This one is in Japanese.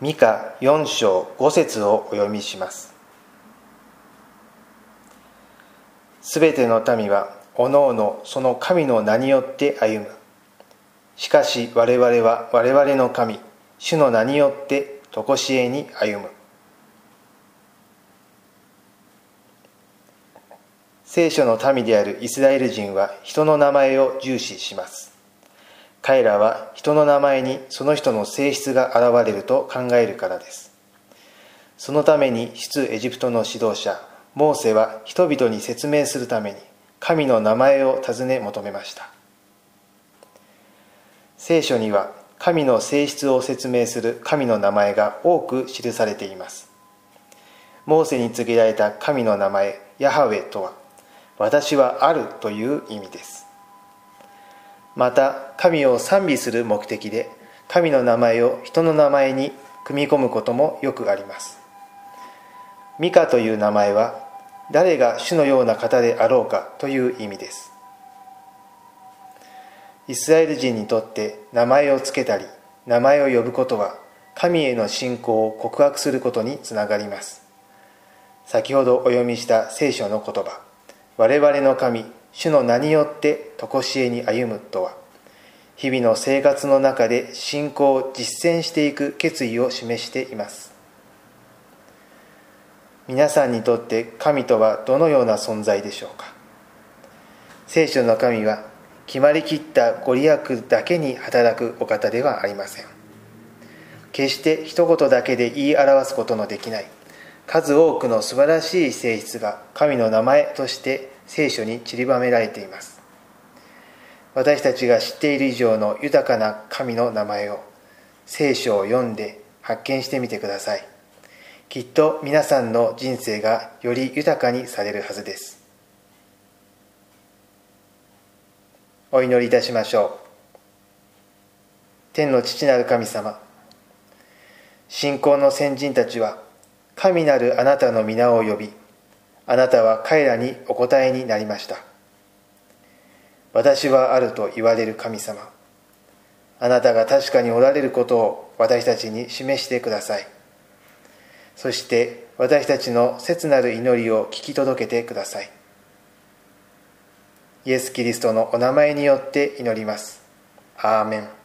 ミカ4章5節をお読みします。すべての民はおのおのその神の名によって歩む。しかし我々は我々の神主の名によって常しえに歩む。聖書の民であるイスラエル人は人の名前を重視します。彼らは人の名前にその人の性質が現れると考えるからです。そのために出エジプトの指導者モーセは人々に説明するために神の名前を尋ね求めました。聖書には神の性質を説明する神の名前が多く記されています。モーセに告げられた神の名前ヤハウェとは私はあるという意味です。また神を賛美する目的で神の名前を人の名前に組み込むこともよくあります。ミカという名前は誰が主のような方であろうかという意味です。イスラエル人にとって名前を付けたり名前を呼ぶことは神への信仰を告白することにつながります。先ほどお読みした聖書の言葉我々の神主の名によって常しえに歩むとは。日々の生活の中で信仰を実践していく決意を示しています。皆さんにとって神とはどのような存在でしょうか？聖書の神は決まりきったご利益だけに働くお方ではありません。決して一言だけで言い表すことのできない。数多くの素晴らしい性質が神の名前として聖書に散りばめられています。私たちが知っている以上の豊かな神の名前を聖書を読んで発見してみてください。きっと皆さんの人生がより豊かにされるはずです。お祈りいたしましょう。天の父なる神様信仰の先人たちは神なるあなたの皆を呼びあなたは彼らにお答えになりました。私はあると言われる神様。あなたが確かにおられることを私たちに示してください。そして私たちの切なる祈りを聞き届けてください。イエス・キリストのお名前によって祈ります。アーメン。